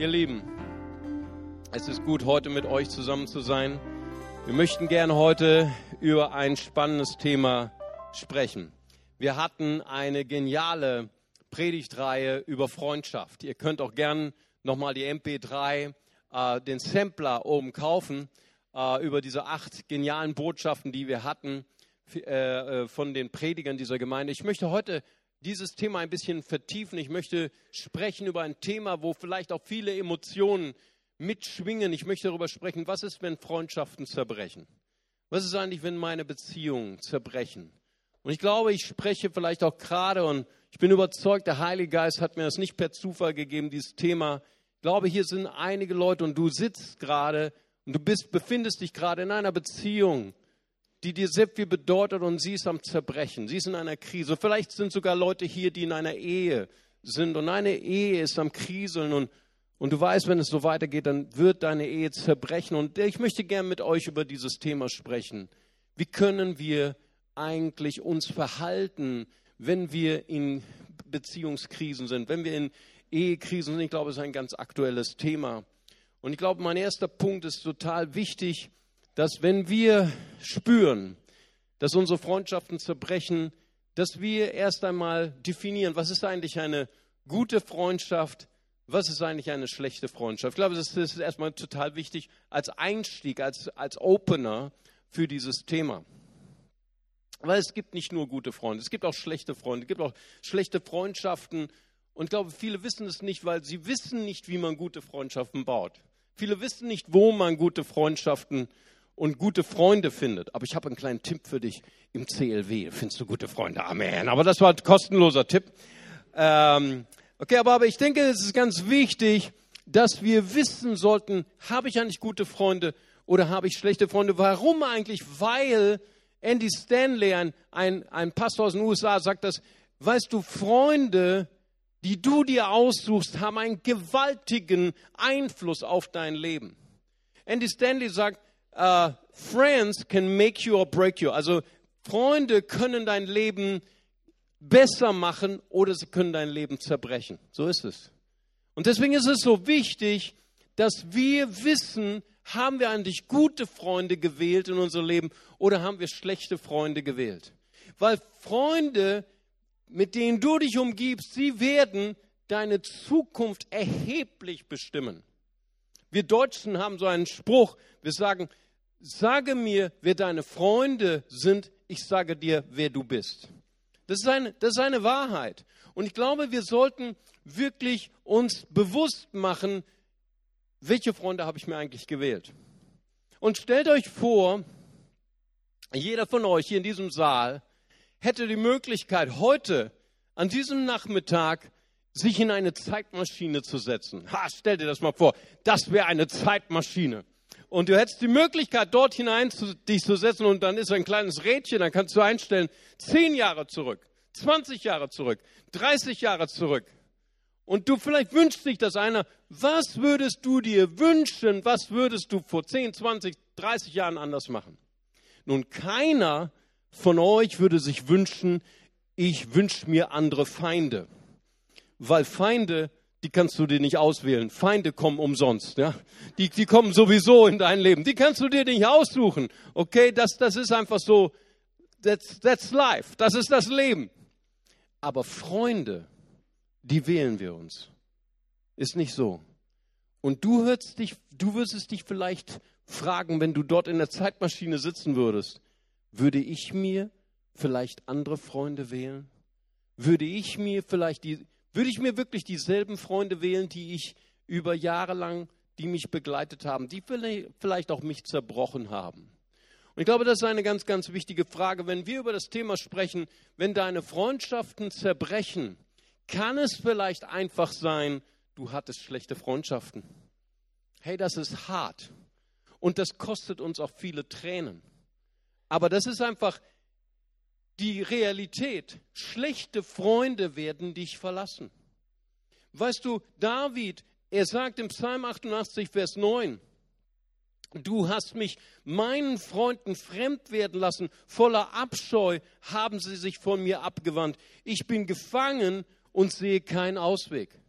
Ihr Lieben, es ist gut, heute mit euch zusammen zu sein. Wir möchten gerne heute über ein spannendes Thema sprechen. Wir hatten eine geniale Predigtreihe über Freundschaft. Ihr könnt auch gern nochmal die MP3, äh, den Sampler oben kaufen, äh, über diese acht genialen Botschaften, die wir hatten äh, äh, von den Predigern dieser Gemeinde. Ich möchte heute dieses Thema ein bisschen vertiefen. Ich möchte sprechen über ein Thema, wo vielleicht auch viele Emotionen mitschwingen. Ich möchte darüber sprechen, was ist, wenn Freundschaften zerbrechen? Was ist eigentlich, wenn meine Beziehungen zerbrechen? Und ich glaube, ich spreche vielleicht auch gerade und ich bin überzeugt, der Heilige Geist hat mir das nicht per Zufall gegeben, dieses Thema. Ich glaube, hier sind einige Leute und du sitzt gerade und du bist, befindest dich gerade in einer Beziehung, die dir sehr viel bedeutet und sie ist am Zerbrechen. Sie ist in einer Krise. Vielleicht sind sogar Leute hier, die in einer Ehe sind und eine Ehe ist am Kriseln und, und du weißt, wenn es so weitergeht, dann wird deine Ehe zerbrechen. Und ich möchte gern mit euch über dieses Thema sprechen. Wie können wir eigentlich uns verhalten, wenn wir in Beziehungskrisen sind, wenn wir in Ehekrisen sind? Ich glaube, es ist ein ganz aktuelles Thema. Und ich glaube, mein erster Punkt ist total wichtig dass wenn wir spüren, dass unsere Freundschaften zerbrechen, dass wir erst einmal definieren, was ist eigentlich eine gute Freundschaft, was ist eigentlich eine schlechte Freundschaft. Ich glaube, das ist erstmal total wichtig als Einstieg, als, als Opener für dieses Thema. Weil es gibt nicht nur gute Freunde, es gibt auch schlechte Freunde, es gibt auch schlechte Freundschaften. Und ich glaube, viele wissen es nicht, weil sie wissen nicht, wie man gute Freundschaften baut. Viele wissen nicht, wo man gute Freundschaften baut und gute Freunde findet. Aber ich habe einen kleinen Tipp für dich im CLW. Findest du gute Freunde? Amen. Aber das war ein kostenloser Tipp. Ähm, okay, aber, aber ich denke, es ist ganz wichtig, dass wir wissen sollten, habe ich eigentlich gute Freunde oder habe ich schlechte Freunde? Warum eigentlich? Weil Andy Stanley, ein, ein, ein Pastor aus den USA, sagt das, weißt du, Freunde, die du dir aussuchst, haben einen gewaltigen Einfluss auf dein Leben. Andy Stanley sagt, uh, friends can make you or break you. Also Freunde können dein Leben besser machen oder sie können dein Leben zerbrechen. So ist es. Und deswegen ist es so wichtig, dass wir wissen, haben wir eigentlich gute Freunde gewählt in unser Leben oder haben wir schlechte Freunde gewählt? Weil Freunde, mit denen du dich umgibst, sie werden deine Zukunft erheblich bestimmen. Wir Deutschen haben so einen Spruch, wir sagen, sage mir, wer deine Freunde sind, ich sage dir, wer du bist. Das ist eine, das ist eine Wahrheit. Und ich glaube, wir sollten wirklich uns bewusst machen, welche Freunde habe ich mir eigentlich gewählt. Und stellt euch vor, jeder von euch hier in diesem Saal hätte die Möglichkeit, heute an diesem Nachmittag sich in eine Zeitmaschine zu setzen. Ha, stell dir das mal vor. Das wäre eine Zeitmaschine und du hättest die Möglichkeit, dort hinein zu, dich zu setzen und dann ist ein kleines Rädchen, dann kannst du einstellen, zehn Jahre zurück, 20 Jahre zurück, 30 Jahre zurück. Und du vielleicht wünschst dich das einer, was würdest du dir wünschen, was würdest du vor 10, 20, 30 Jahren anders machen? Nun, keiner von euch würde sich wünschen, ich wünsche mir andere Feinde, weil Feinde die kannst du dir nicht auswählen. Feinde kommen umsonst. Ja? Die, die kommen sowieso in dein Leben. Die kannst du dir nicht aussuchen. Okay, das, das ist einfach so. That's, that's life. Das ist das Leben. Aber Freunde, die wählen wir uns. Ist nicht so. Und du, hörst dich, du würdest dich vielleicht fragen, wenn du dort in der Zeitmaschine sitzen würdest, würde ich mir vielleicht andere Freunde wählen? Würde ich mir vielleicht die, würde ich mir wirklich dieselben Freunde wählen, die ich über Jahre lang, die mich begleitet haben, die vielleicht auch mich zerbrochen haben? Und ich glaube, das ist eine ganz, ganz wichtige Frage. Wenn wir über das Thema sprechen, wenn deine Freundschaften zerbrechen, kann es vielleicht einfach sein, du hattest schlechte Freundschaften. Hey, das ist hart. Und das kostet uns auch viele Tränen. Aber das ist einfach die Realität. Schlechte Freunde werden dich verlassen. Weißt du, David, er sagt im Psalm 88, Vers 9, Du hast mich meinen Freunden fremd werden lassen, voller Abscheu haben sie sich von mir abgewandt. Ich bin gefangen und sehe keinen Ausweg.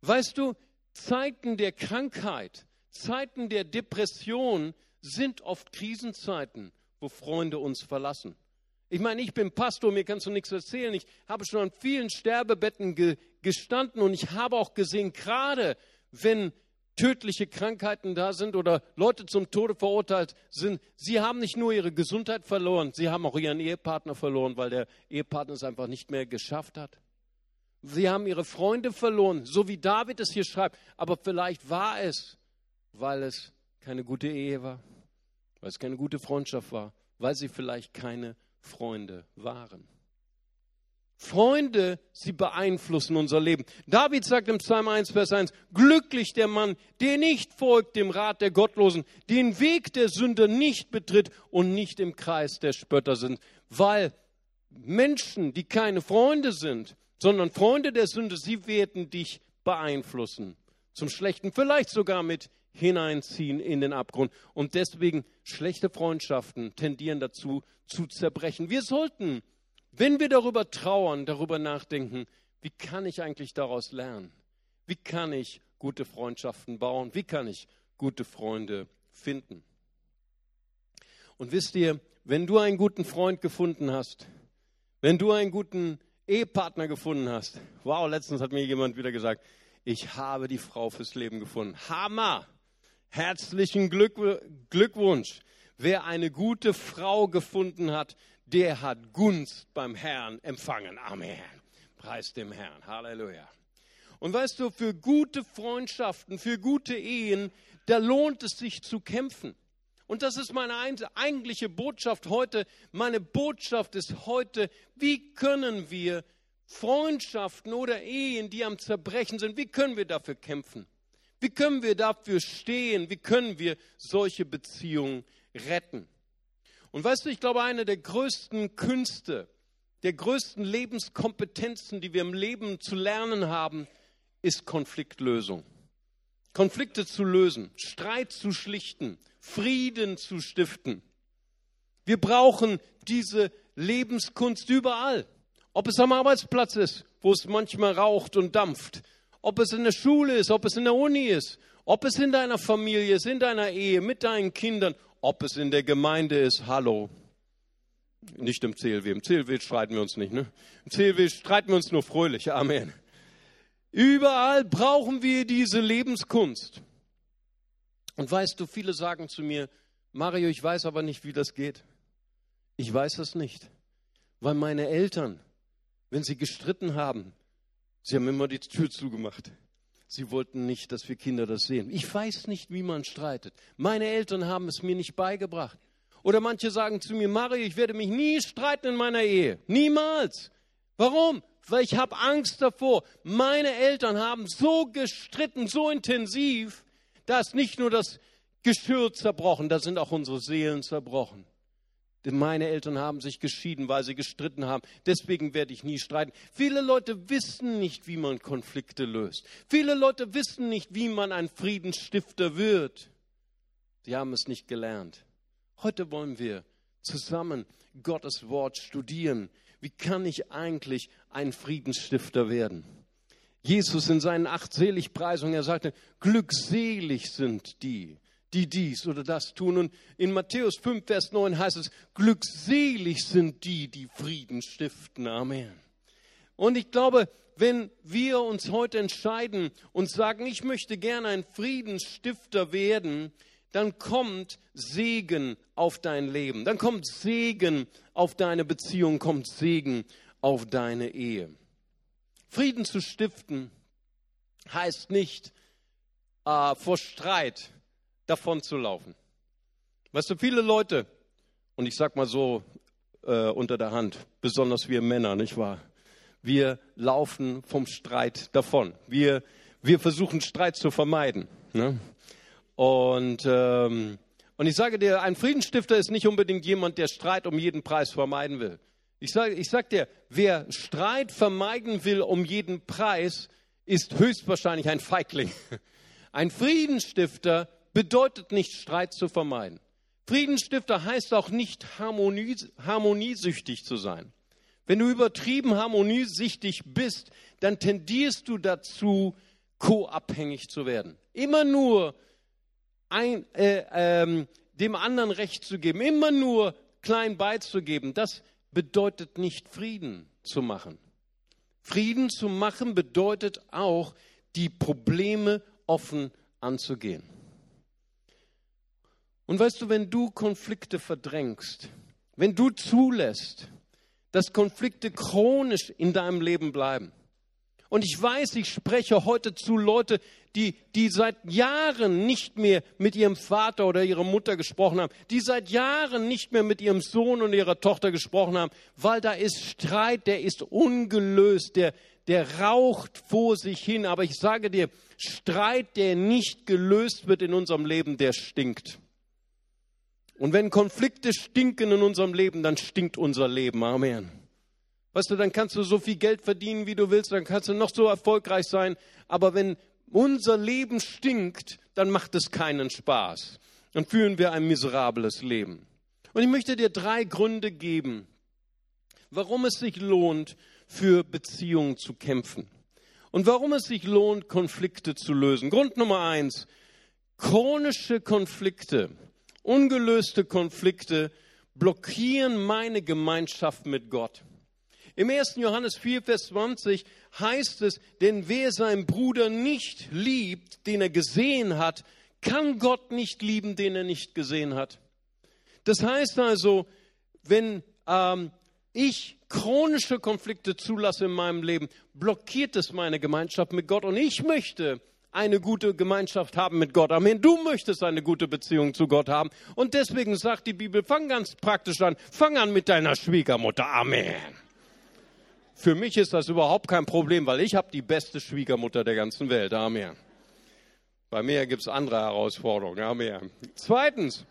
Weißt du, Zeiten der Krankheit, Zeiten der Depression sind oft Krisenzeiten, wo Freunde uns verlassen. Ich meine, ich bin Pastor, mir kannst du nichts erzählen. Ich habe schon an vielen Sterbebetten ge gestanden und ich habe auch gesehen, gerade wenn tödliche Krankheiten da sind oder Leute zum Tode verurteilt sind, sie haben nicht nur ihre Gesundheit verloren, sie haben auch ihren Ehepartner verloren, weil der Ehepartner es einfach nicht mehr geschafft hat. Sie haben ihre Freunde verloren, so wie David es hier schreibt. Aber vielleicht war es, weil es keine gute Ehe war, weil es keine gute Freundschaft war, weil sie vielleicht keine Freunde waren. Freunde, sie beeinflussen unser Leben. David sagt im Psalm 1, Vers 1, glücklich der Mann, der nicht folgt dem Rat der Gottlosen, den Weg der Sünder nicht betritt und nicht im Kreis der Spötter sind. Weil Menschen, die keine Freunde sind, sondern Freunde der Sünde, sie werden dich beeinflussen. Zum Schlechten, vielleicht sogar mit hineinziehen in den Abgrund. Und deswegen schlechte Freundschaften tendieren dazu zu zerbrechen. Wir sollten wenn wir darüber trauern, darüber nachdenken, wie kann ich eigentlich daraus lernen? Wie kann ich gute Freundschaften bauen? Wie kann ich gute Freunde finden? Und wisst ihr, wenn du einen guten Freund gefunden hast, wenn du einen guten Ehepartner gefunden hast, wow, letztens hat mir jemand wieder gesagt, ich habe die Frau fürs Leben gefunden. Hammer! Herzlichen Glück, Glückwunsch. Wer eine gute Frau gefunden hat, der hat Gunst beim Herrn empfangen. Amen. Preis dem Herrn. Halleluja. Und weißt du, für gute Freundschaften, für gute Ehen, da lohnt es sich zu kämpfen. Und das ist meine eigentliche Botschaft heute. Meine Botschaft ist heute, wie können wir Freundschaften oder Ehen, die am Zerbrechen sind, wie können wir dafür kämpfen? Wie können wir dafür stehen? Wie können wir solche Beziehungen retten? Und weißt du, ich glaube, eine der größten Künste, der größten Lebenskompetenzen, die wir im Leben zu lernen haben, ist Konfliktlösung. Konflikte zu lösen, Streit zu schlichten, Frieden zu stiften. Wir brauchen diese Lebenskunst überall. Ob es am Arbeitsplatz ist, wo es manchmal raucht und dampft, ob es in der Schule ist, ob es in der Uni ist, ob es in deiner Familie ist, in deiner Ehe, mit deinen Kindern ob es in der Gemeinde ist, hallo. Nicht im CLW. Im CLW streiten wir uns nicht. Ne? Im CLW streiten wir uns nur fröhlich. Amen. Überall brauchen wir diese Lebenskunst. Und weißt du, viele sagen zu mir, Mario, ich weiß aber nicht, wie das geht. Ich weiß es nicht, weil meine Eltern, wenn sie gestritten haben, sie haben immer die Tür zugemacht. Sie wollten nicht, dass wir Kinder das sehen. Ich weiß nicht, wie man streitet. Meine Eltern haben es mir nicht beigebracht. Oder manche sagen zu mir, Mario, ich werde mich nie streiten in meiner Ehe. Niemals. Warum? Weil ich habe Angst davor. Meine Eltern haben so gestritten, so intensiv, da ist nicht nur das Geschirr zerbrochen, da sind auch unsere Seelen zerbrochen. Meine Eltern haben sich geschieden, weil sie gestritten haben. Deswegen werde ich nie streiten. Viele Leute wissen nicht, wie man Konflikte löst. Viele Leute wissen nicht, wie man ein Friedensstifter wird. Sie haben es nicht gelernt. Heute wollen wir zusammen Gottes Wort studieren. Wie kann ich eigentlich ein Friedensstifter werden? Jesus in seinen acht Seligpreisungen, er sagte, glückselig sind die, die dies oder das tun. Und in Matthäus 5, Vers 9 heißt es, glückselig sind die, die Frieden stiften. Amen. Und ich glaube, wenn wir uns heute entscheiden und sagen, ich möchte gerne ein Friedensstifter werden, dann kommt Segen auf dein Leben. Dann kommt Segen auf deine Beziehung, kommt Segen auf deine Ehe. Frieden zu stiften heißt nicht äh, vor Streit davon zu laufen. Weißt du, viele Leute, und ich sag mal so äh, unter der Hand, besonders wir Männer, nicht wahr? Wir laufen vom Streit davon. Wir, wir versuchen Streit zu vermeiden. Ne? Und, ähm, und ich sage dir, ein Friedensstifter ist nicht unbedingt jemand, der Streit um jeden Preis vermeiden will. Ich sage ich sag dir, wer Streit vermeiden will um jeden Preis, ist höchstwahrscheinlich ein Feigling. Ein Friedensstifter bedeutet nicht, Streit zu vermeiden. Friedensstifter heißt auch nicht, harmonies harmoniesüchtig zu sein. Wenn du übertrieben harmoniesüchtig bist, dann tendierst du dazu, co-abhängig zu werden. Immer nur ein, äh, ähm, dem anderen Recht zu geben, immer nur klein beizugeben, das bedeutet nicht Frieden zu machen. Frieden zu machen bedeutet auch, die Probleme offen anzugehen. Und weißt du, wenn du Konflikte verdrängst, wenn du zulässt, dass Konflikte chronisch in deinem Leben bleiben, und ich weiß, ich spreche heute zu Leute, die, die seit Jahren nicht mehr mit ihrem Vater oder ihrer Mutter gesprochen haben, die seit Jahren nicht mehr mit ihrem Sohn und ihrer Tochter gesprochen haben, weil da ist Streit, der ist ungelöst, der, der raucht vor sich hin. Aber ich sage dir, Streit, der nicht gelöst wird in unserem Leben, der stinkt. Und wenn Konflikte stinken in unserem Leben, dann stinkt unser Leben. Amen. Weißt du, dann kannst du so viel Geld verdienen, wie du willst, dann kannst du noch so erfolgreich sein. Aber wenn unser Leben stinkt, dann macht es keinen Spaß. Dann führen wir ein miserables Leben. Und ich möchte dir drei Gründe geben, warum es sich lohnt, für Beziehungen zu kämpfen. Und warum es sich lohnt, Konflikte zu lösen. Grund Nummer eins, chronische Konflikte, ungelöste Konflikte blockieren meine Gemeinschaft mit Gott. Im 1. Johannes 4, Vers 20 heißt es, denn wer seinen Bruder nicht liebt, den er gesehen hat, kann Gott nicht lieben, den er nicht gesehen hat. Das heißt also, wenn ähm, ich chronische Konflikte zulasse in meinem Leben, blockiert es meine Gemeinschaft mit Gott. Und ich möchte eine gute Gemeinschaft haben mit Gott. Amen. Du möchtest eine gute Beziehung zu Gott haben. Und deswegen sagt die Bibel, fang ganz praktisch an. Fang an mit deiner Schwiegermutter. Amen. Für mich ist das überhaupt kein Problem, weil ich habe die beste Schwiegermutter der ganzen Welt. Amen. Bei mir gibt es andere Herausforderungen. Amen. Zweitens,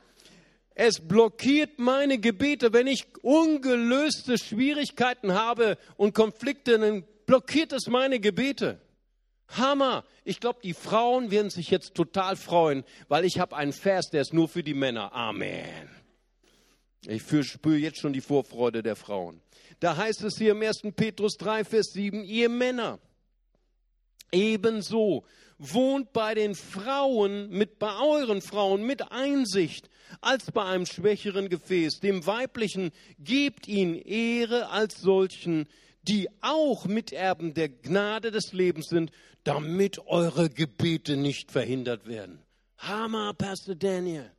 es blockiert meine Gebete, wenn ich ungelöste Schwierigkeiten habe und Konflikte, dann blockiert es meine Gebete. Hammer. Ich glaube, die Frauen werden sich jetzt total freuen, weil ich habe einen Vers, der ist nur für die Männer. Amen. Ich spüre jetzt schon die Vorfreude der Frauen. Da heißt es hier im 1. Petrus 3, Vers 7, ihr Männer, ebenso wohnt bei den Frauen, mit, bei euren Frauen mit Einsicht, als bei einem schwächeren Gefäß. Dem Weiblichen gebt ihnen Ehre als solchen, die auch Miterben der Gnade des Lebens sind, damit eure Gebete nicht verhindert werden. Hammer, Pastor Daniel.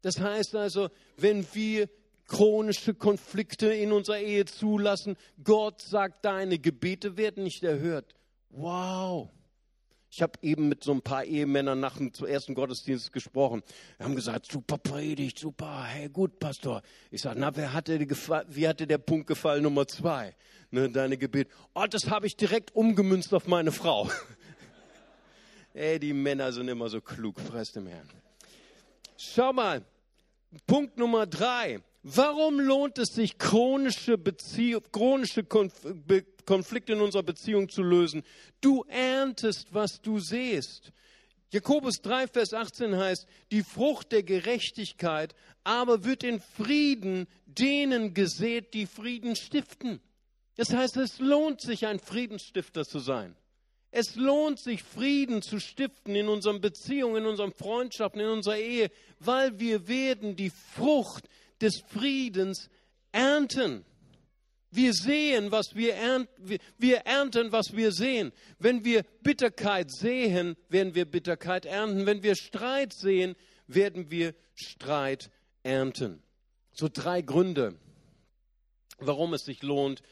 Das heißt also, wenn wir chronische Konflikte in unserer Ehe zulassen. Gott sagt, deine Gebete werden nicht erhört. Wow. Ich habe eben mit so ein paar Ehemännern nach dem ersten Gottesdienst gesprochen. Wir haben gesagt, super Predigt, super, hey gut, Pastor. Ich sage, na, wer hatte wie hatte der Punkt gefallen Nummer zwei? Ne, deine Gebet. Oh, das habe ich direkt umgemünzt auf meine Frau. Ey, die Männer sind immer so klug, preis dem Herrn. Schau mal, Punkt Nummer drei. Warum lohnt es sich, chronische, Beziehung, chronische Konflikte in unserer Beziehung zu lösen? Du erntest, was du sähst. Jakobus 3, Vers 18 heißt, die Frucht der Gerechtigkeit aber wird in Frieden denen gesät, die Frieden stiften. Das heißt, es lohnt sich, ein Friedensstifter zu sein. Es lohnt sich, Frieden zu stiften in unseren Beziehungen, in unseren Freundschaften, in unserer Ehe, weil wir werden die Frucht des Friedens ernten. Wir sehen, was wir ernten, wir ernten, was wir sehen. Wenn wir Bitterkeit sehen, werden wir Bitterkeit ernten. Wenn wir Streit sehen, werden wir Streit ernten. So drei Gründe, warum es sich lohnt,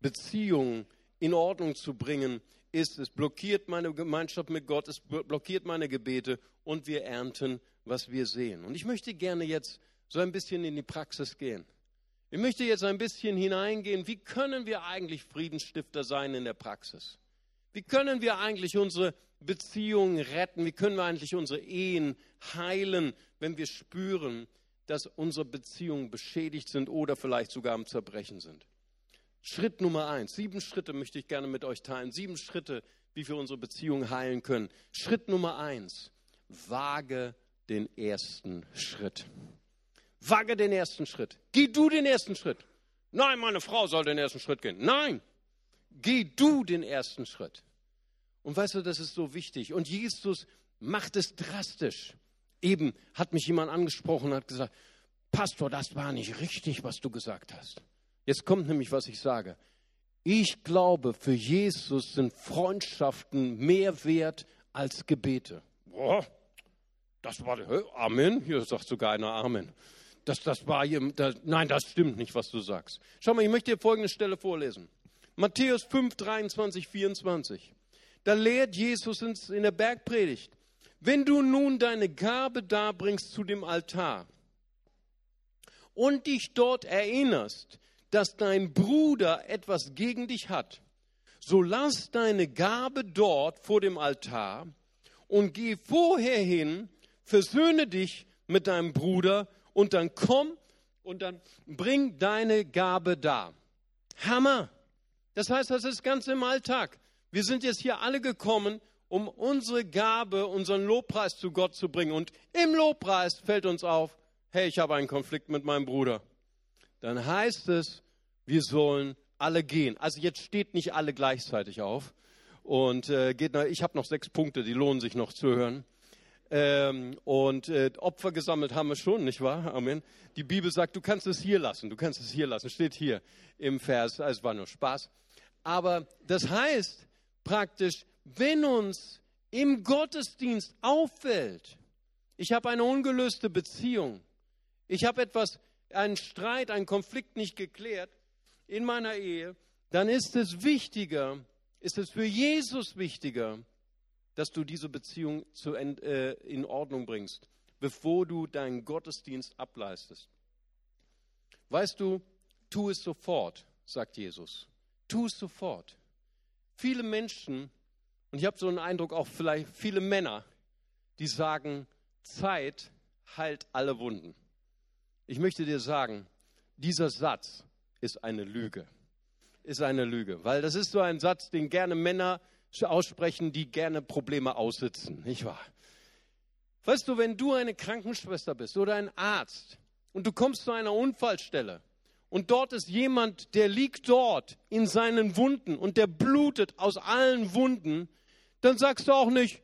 Beziehungen in Ordnung zu bringen, ist, es blockiert meine Gemeinschaft mit Gott, es blockiert meine Gebete und wir ernten, was wir sehen. Und ich möchte gerne jetzt so ein bisschen in die Praxis gehen. Ich möchte jetzt ein bisschen hineingehen, wie können wir eigentlich Friedensstifter sein in der Praxis? Wie können wir eigentlich unsere Beziehungen retten? Wie können wir eigentlich unsere Ehen heilen, wenn wir spüren, dass unsere Beziehungen beschädigt sind oder vielleicht sogar am Zerbrechen sind? Schritt Nummer eins. Sieben Schritte möchte ich gerne mit euch teilen. Sieben Schritte, wie wir unsere Beziehungen heilen können. Schritt Nummer eins. Wage den ersten Schritt. Wage den ersten Schritt. Geh du den ersten Schritt. Nein, meine Frau soll den ersten Schritt gehen. Nein, geh du den ersten Schritt. Und weißt du, das ist so wichtig. Und Jesus macht es drastisch. Eben hat mich jemand angesprochen und hat gesagt, Pastor, das war nicht richtig, was du gesagt hast. Jetzt kommt nämlich, was ich sage. Ich glaube, für Jesus sind Freundschaften mehr wert als Gebete. Boah, das war, Amen. Hier sagt sogar einer Amen. Das, das war das, nein, das stimmt nicht, was du sagst. Schau mal, ich möchte dir folgende Stelle vorlesen. Matthäus 5, 23, 24. Da lehrt Jesus in der Bergpredigt. Wenn du nun deine Gabe darbringst zu dem Altar und dich dort erinnerst, dass dein Bruder etwas gegen dich hat, so lass deine Gabe dort vor dem Altar und geh vorher hin, versöhne dich mit deinem Bruder und dann komm und dann bring deine Gabe da. Hammer! Das heißt, das ist ganz im Alltag. Wir sind jetzt hier alle gekommen, um unsere Gabe, unseren Lobpreis zu Gott zu bringen. Und im Lobpreis fällt uns auf, hey, ich habe einen Konflikt mit meinem Bruder. Dann heißt es, wir sollen alle gehen. Also jetzt steht nicht alle gleichzeitig auf. Und äh, geht, ich habe noch sechs Punkte, die lohnen sich noch zu hören. Ähm, und äh, Opfer gesammelt haben wir schon, nicht wahr? Amen. Die Bibel sagt, du kannst es hier lassen, du kannst es hier lassen. Steht hier im Vers, es war nur Spaß. Aber das heißt praktisch, wenn uns im Gottesdienst auffällt, ich habe eine ungelöste Beziehung, ich habe etwas, einen Streit, einen Konflikt nicht geklärt in meiner Ehe, dann ist es wichtiger, ist es für Jesus wichtiger, dass du diese Beziehung zu, äh, in Ordnung bringst, bevor du deinen Gottesdienst ableistest. Weißt du, tu es sofort, sagt Jesus. Tu es sofort. Viele Menschen, und ich habe so einen Eindruck auch vielleicht viele Männer, die sagen, Zeit heilt alle Wunden. Ich möchte dir sagen, dieser Satz ist eine Lüge. Ist eine Lüge, weil das ist so ein Satz, den gerne Männer aussprechen, die gerne Probleme aussitzen, nicht wahr? Weißt du, wenn du eine Krankenschwester bist oder ein Arzt und du kommst zu einer Unfallstelle und dort ist jemand, der liegt dort in seinen Wunden und der blutet aus allen Wunden, dann sagst du auch nicht,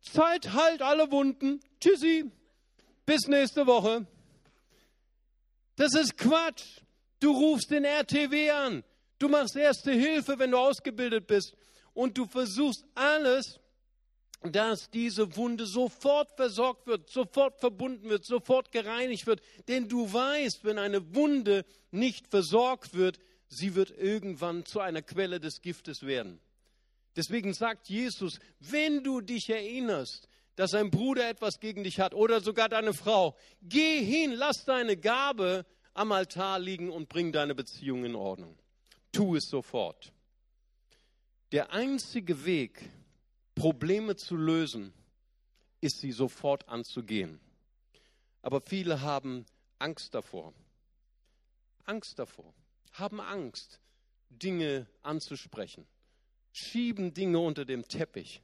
Zeit halt alle Wunden, tschüssi, bis nächste Woche. Das ist Quatsch. Du rufst den RTW an. Du machst erste Hilfe, wenn du ausgebildet bist und du versuchst alles, dass diese Wunde sofort versorgt wird, sofort verbunden wird, sofort gereinigt wird. Denn du weißt, wenn eine Wunde nicht versorgt wird, sie wird irgendwann zu einer Quelle des Giftes werden. Deswegen sagt Jesus, wenn du dich erinnerst, dass ein Bruder etwas gegen dich hat oder sogar deine Frau, geh hin, lass deine Gabe am Altar liegen und bring deine Beziehung in Ordnung. Tu es sofort. Der einzige Weg, Probleme zu lösen, ist sie sofort anzugehen. Aber viele haben Angst davor. Angst davor. Haben Angst, Dinge anzusprechen. Schieben Dinge unter dem Teppich.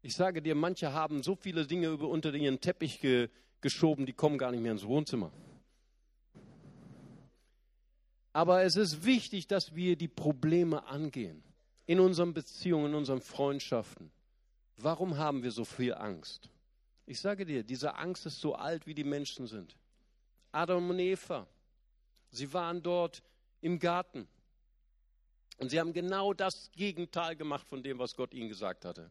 Ich sage dir, manche haben so viele Dinge unter ihren Teppich ge geschoben, die kommen gar nicht mehr ins Wohnzimmer. Aber es ist wichtig, dass wir die Probleme angehen in unseren Beziehungen, in unseren Freundschaften. Warum haben wir so viel Angst? Ich sage dir, diese Angst ist so alt, wie die Menschen sind. Adam und Eva, sie waren dort im Garten. Und sie haben genau das Gegenteil gemacht von dem, was Gott ihnen gesagt hatte.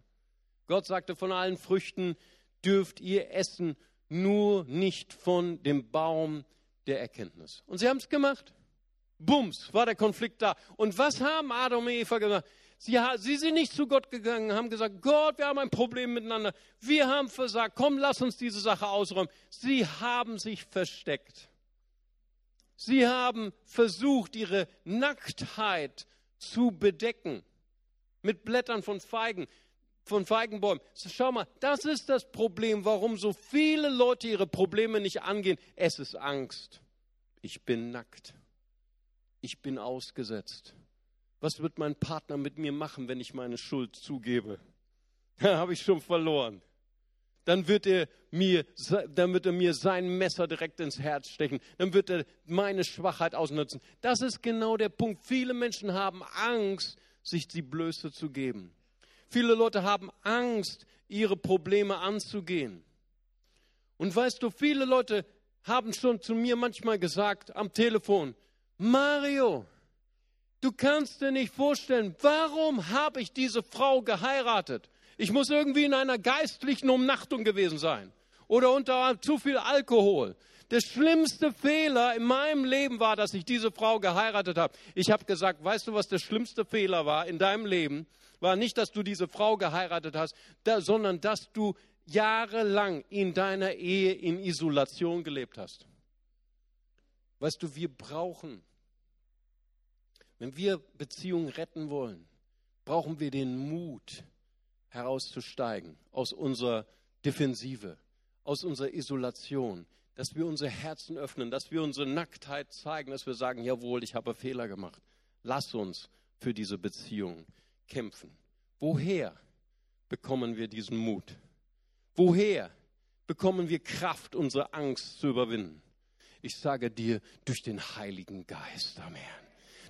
Gott sagte, von allen Früchten dürft ihr essen, nur nicht von dem Baum der Erkenntnis. Und sie haben es gemacht. Bums, war der Konflikt da. Und was haben Adam und Eva gemacht? Sie, sie sind nicht zu Gott gegangen, haben gesagt, Gott, wir haben ein Problem miteinander. Wir haben versagt. Komm, lass uns diese Sache ausräumen. Sie haben sich versteckt. Sie haben versucht, ihre Nacktheit zu bedecken mit Blättern von Feigen, von Feigenbäumen. Schau mal, das ist das Problem, warum so viele Leute ihre Probleme nicht angehen. Es ist Angst. Ich bin nackt. Ich bin ausgesetzt. Was wird mein Partner mit mir machen, wenn ich meine Schuld zugebe? Da habe ich schon verloren. Dann wird, er mir, dann wird er mir sein Messer direkt ins Herz stechen. Dann wird er meine Schwachheit ausnutzen. Das ist genau der Punkt. Viele Menschen haben Angst, sich die Blöße zu geben. Viele Leute haben Angst, ihre Probleme anzugehen. Und weißt du, viele Leute haben schon zu mir manchmal gesagt am Telefon, Mario, du kannst dir nicht vorstellen, warum habe ich diese Frau geheiratet? Ich muss irgendwie in einer geistlichen Umnachtung gewesen sein oder unter zu viel Alkohol. Der schlimmste Fehler in meinem Leben war, dass ich diese Frau geheiratet habe. Ich habe gesagt, weißt du, was der schlimmste Fehler war in deinem Leben? War nicht, dass du diese Frau geheiratet hast, da, sondern dass du jahrelang in deiner Ehe in Isolation gelebt hast. Weißt du, wir brauchen, wenn wir Beziehungen retten wollen, brauchen wir den Mut herauszusteigen aus unserer Defensive, aus unserer Isolation, dass wir unsere Herzen öffnen, dass wir unsere Nacktheit zeigen, dass wir sagen, jawohl, ich habe Fehler gemacht. Lass uns für diese Beziehung kämpfen. Woher bekommen wir diesen Mut? Woher bekommen wir Kraft, unsere Angst zu überwinden? Ich sage dir, durch den Heiligen Geist. Amen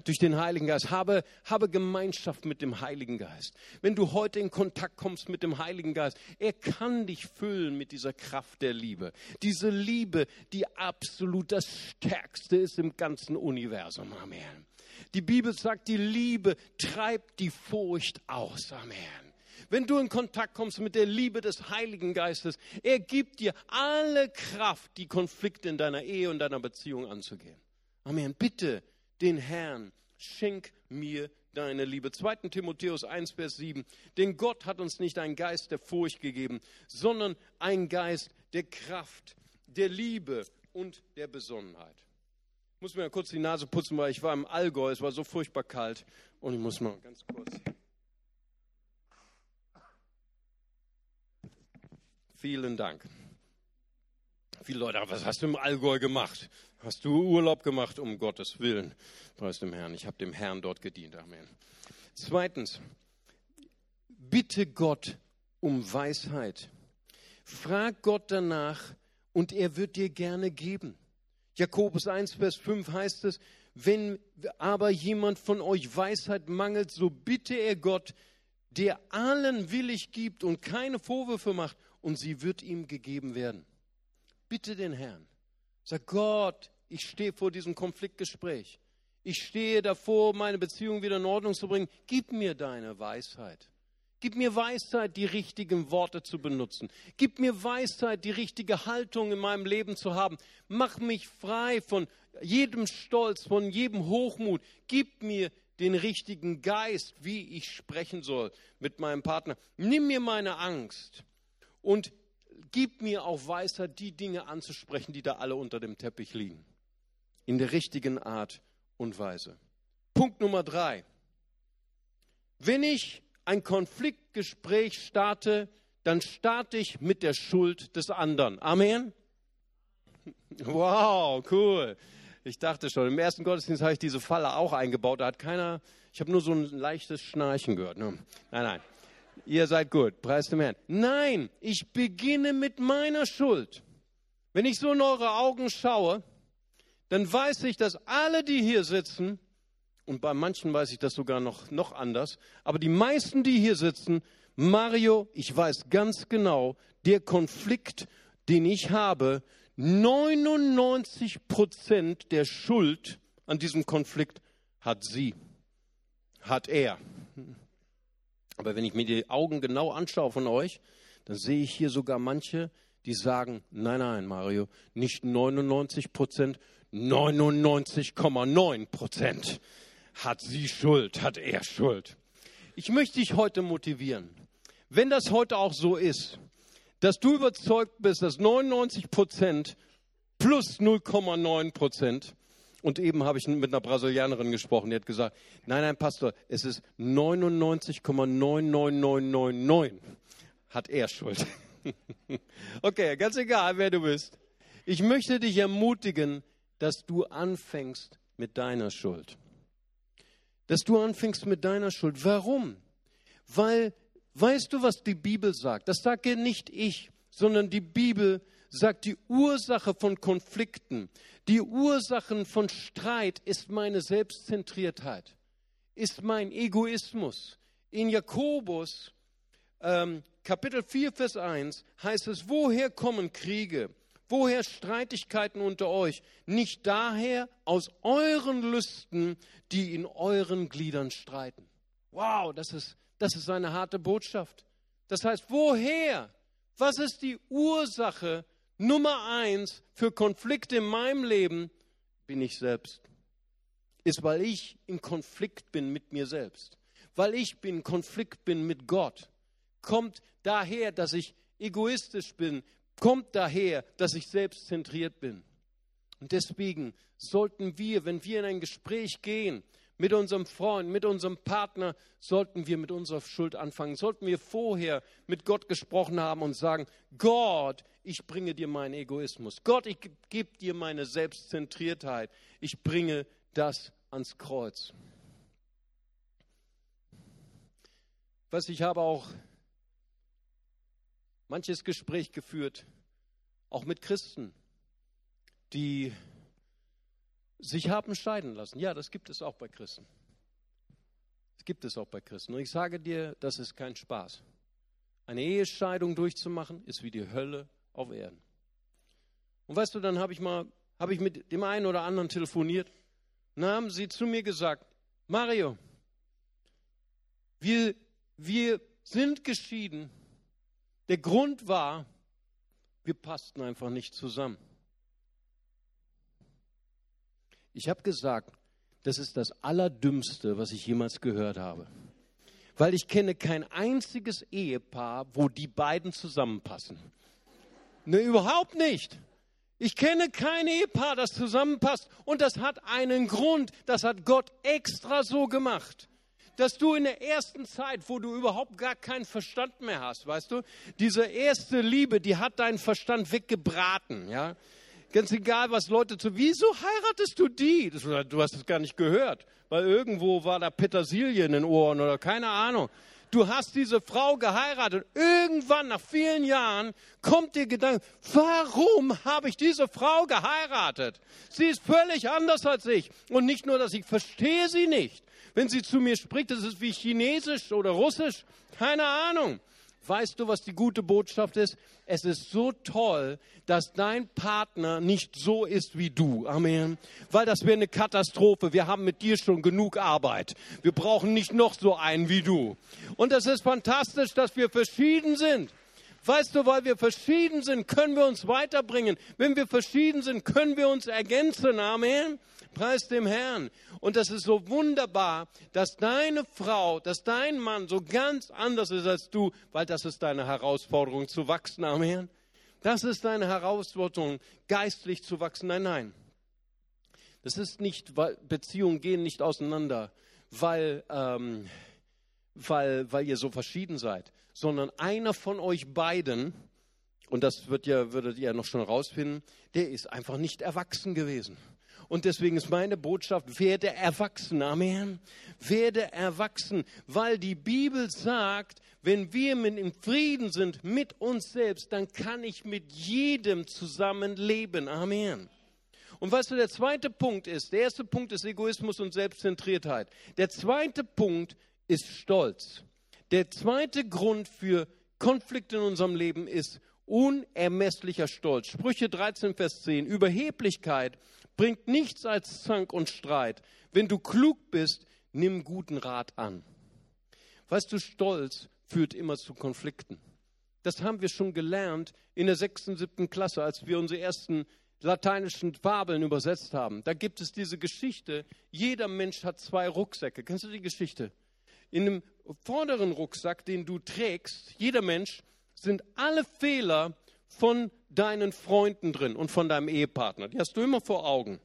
durch den Heiligen Geist. Habe, habe Gemeinschaft mit dem Heiligen Geist. Wenn du heute in Kontakt kommst mit dem Heiligen Geist, er kann dich füllen mit dieser Kraft der Liebe. Diese Liebe, die absolut das Stärkste ist im ganzen Universum. Amen. Die Bibel sagt, die Liebe treibt die Furcht aus. Amen wenn du in Kontakt kommst mit der Liebe des Heiligen Geistes, er gibt dir alle Kraft, die Konflikte in deiner Ehe und deiner Beziehung anzugehen. Amen. Bitte den Herrn schenk mir deine Liebe. 2. Timotheus 1, Vers 7. Denn Gott hat uns nicht einen Geist der Furcht gegeben, sondern einen Geist der Kraft, der Liebe und der Besonnenheit. Ich muss mir ja kurz die Nase putzen, weil ich war im Allgäu, es war so furchtbar kalt und ich muss mal ganz kurz. Vielen Dank. Viele Leute, was hast du im Allgäu gemacht? Hast du Urlaub gemacht, um Gottes Willen? Preis dem Herrn. Ich habe dem Herrn dort gedient. Amen. Zweitens, bitte Gott um Weisheit. Frag Gott danach und er wird dir gerne geben. Jakobus 1, Vers 5 heißt es, wenn aber jemand von euch Weisheit mangelt, so bitte er Gott, der allen willig gibt und keine Vorwürfe macht, und sie wird ihm gegeben werden. Bitte den Herrn. Sag Gott, ich stehe vor diesem Konfliktgespräch. Ich stehe davor, meine Beziehung wieder in Ordnung zu bringen. Gib mir deine Weisheit. Gib mir Weisheit, die richtigen Worte zu benutzen. Gib mir Weisheit, die richtige Haltung in meinem Leben zu haben. Mach mich frei von jedem Stolz, von jedem Hochmut. Gib mir den richtigen Geist, wie ich sprechen soll mit meinem Partner. Nimm mir meine Angst und gib mir auch Weisheit, die Dinge anzusprechen, die da alle unter dem Teppich liegen. In der richtigen Art und Weise. Punkt Nummer drei. Wenn ich ein Konfliktgespräch starte, dann starte ich mit der Schuld des anderen. Amen. Wow, cool. Ich dachte schon, im ersten Gottesdienst habe ich diese Falle auch eingebaut. Da hat keiner, ich habe nur so ein leichtes Schnarchen gehört. Ne? Nein, nein. Ihr seid gut, preis dem Herrn. Nein, ich beginne mit meiner Schuld. Wenn ich so in eure Augen schaue, dann weiß ich, dass alle, die hier sitzen, und bei manchen weiß ich das sogar noch, noch anders, aber die meisten, die hier sitzen, Mario, ich weiß ganz genau, der Konflikt, den ich habe, 99 Prozent der Schuld an diesem Konflikt hat sie, hat er. Aber wenn ich mir die Augen genau anschaue von euch, dann sehe ich hier sogar manche, die sagen, nein, nein, Mario, nicht 99 Prozent, 99,9 Prozent hat sie Schuld, hat er Schuld. Ich möchte dich heute motivieren. Wenn das heute auch so ist, dass du überzeugt bist, dass 99 Prozent plus 0,9 Prozent und eben habe ich mit einer Brasilianerin gesprochen, die hat gesagt, nein, nein, Pastor, es ist 99,99999 hat er Schuld. okay, ganz egal, wer du bist. Ich möchte dich ermutigen, dass du anfängst mit deiner Schuld. Dass du anfängst mit deiner Schuld. Warum? Weil, weißt du, was die Bibel sagt? Das sage nicht ich, sondern die Bibel sagt, die Ursache von Konflikten, die Ursachen von Streit ist meine Selbstzentriertheit, ist mein Egoismus. In Jakobus ähm, Kapitel 4, Vers 1 heißt es, woher kommen Kriege? Woher Streitigkeiten unter euch? Nicht daher aus euren Lüsten, die in euren Gliedern streiten. Wow, das ist, das ist eine harte Botschaft. Das heißt, woher? Was ist die Ursache Nummer eins für Konflikte in meinem Leben? Bin ich selbst. Ist, weil ich in Konflikt bin mit mir selbst. Weil ich in Konflikt bin mit Gott. Kommt daher, dass ich egoistisch bin, kommt daher, dass ich selbstzentriert bin. Und deswegen sollten wir, wenn wir in ein Gespräch gehen, mit unserem Freund, mit unserem Partner, sollten wir mit unserer Schuld anfangen. Sollten wir vorher mit Gott gesprochen haben und sagen, Gott, ich bringe dir meinen Egoismus. Gott, ich gebe dir meine Selbstzentriertheit. Ich bringe das ans Kreuz. Was ich habe auch manches Gespräch geführt, auch mit Christen, die sich haben scheiden lassen. Ja, das gibt es auch bei Christen. Das gibt es auch bei Christen. Und ich sage dir, das ist kein Spaß. Eine Ehescheidung durchzumachen, ist wie die Hölle auf Erden. Und weißt du, dann habe ich mal, habe ich mit dem einen oder anderen telefoniert. Und dann haben sie zu mir gesagt, Mario, wir, wir sind geschieden, der Grund war, wir passten einfach nicht zusammen. Ich habe gesagt, das ist das Allerdümmste, was ich jemals gehört habe. Weil ich kenne kein einziges Ehepaar, wo die beiden zusammenpassen. Ne, überhaupt nicht. Ich kenne kein Ehepaar, das zusammenpasst. Und das hat einen Grund. Das hat Gott extra so gemacht dass du in der ersten Zeit, wo du überhaupt gar keinen Verstand mehr hast, weißt du, diese erste Liebe, die hat deinen Verstand weggebraten, ja. Ganz egal, was Leute zu, wieso heiratest du die? Das, du hast es gar nicht gehört, weil irgendwo war da Petersilie in den Ohren oder keine Ahnung. Du hast diese Frau geheiratet. Irgendwann, nach vielen Jahren, kommt dir Gedanke, warum habe ich diese Frau geheiratet? Sie ist völlig anders als ich. Und nicht nur, dass ich verstehe sie nicht, wenn sie zu mir spricht, das ist wie Chinesisch oder Russisch. Keine Ahnung. Weißt du, was die gute Botschaft ist? Es ist so toll, dass dein Partner nicht so ist wie du. Amen. Weil das wäre eine Katastrophe. Wir haben mit dir schon genug Arbeit. Wir brauchen nicht noch so einen wie du. Und es ist fantastisch, dass wir verschieden sind. Weißt du, weil wir verschieden sind, können wir uns weiterbringen. Wenn wir verschieden sind, können wir uns ergänzen. Amen. Preis dem Herrn. Und das ist so wunderbar, dass deine Frau, dass dein Mann so ganz anders ist als du, weil das ist deine Herausforderung zu wachsen. Amen. Das ist deine Herausforderung, geistlich zu wachsen. Nein, nein. Das ist nicht, Beziehungen gehen nicht auseinander, weil, ähm, weil, weil ihr so verschieden seid, sondern einer von euch beiden, und das wird ihr, würdet ihr noch schon rausfinden, der ist einfach nicht erwachsen gewesen. Und deswegen ist meine Botschaft, werde erwachsen. Amen. Werde erwachsen, weil die Bibel sagt, wenn wir in Frieden sind mit uns selbst, dann kann ich mit jedem zusammen leben. Amen. Und weißt du, der zweite Punkt ist, der erste Punkt ist Egoismus und Selbstzentriertheit. Der zweite Punkt ist Stolz. Der zweite Grund für Konflikte in unserem Leben ist unermesslicher Stolz. Sprüche 13, Vers 10. Überheblichkeit bringt nichts als Zank und Streit. Wenn du klug bist, nimm guten Rat an. Weißt du, Stolz führt immer zu Konflikten. Das haben wir schon gelernt in der sechsten, siebten Klasse, als wir unsere ersten lateinischen Fabeln übersetzt haben. Da gibt es diese Geschichte, jeder Mensch hat zwei Rucksäcke. Kennst du die Geschichte? In dem vorderen Rucksack, den du trägst, jeder Mensch, sind alle Fehler von deinen Freunden drin und von deinem Ehepartner. Die hast du immer vor Augen.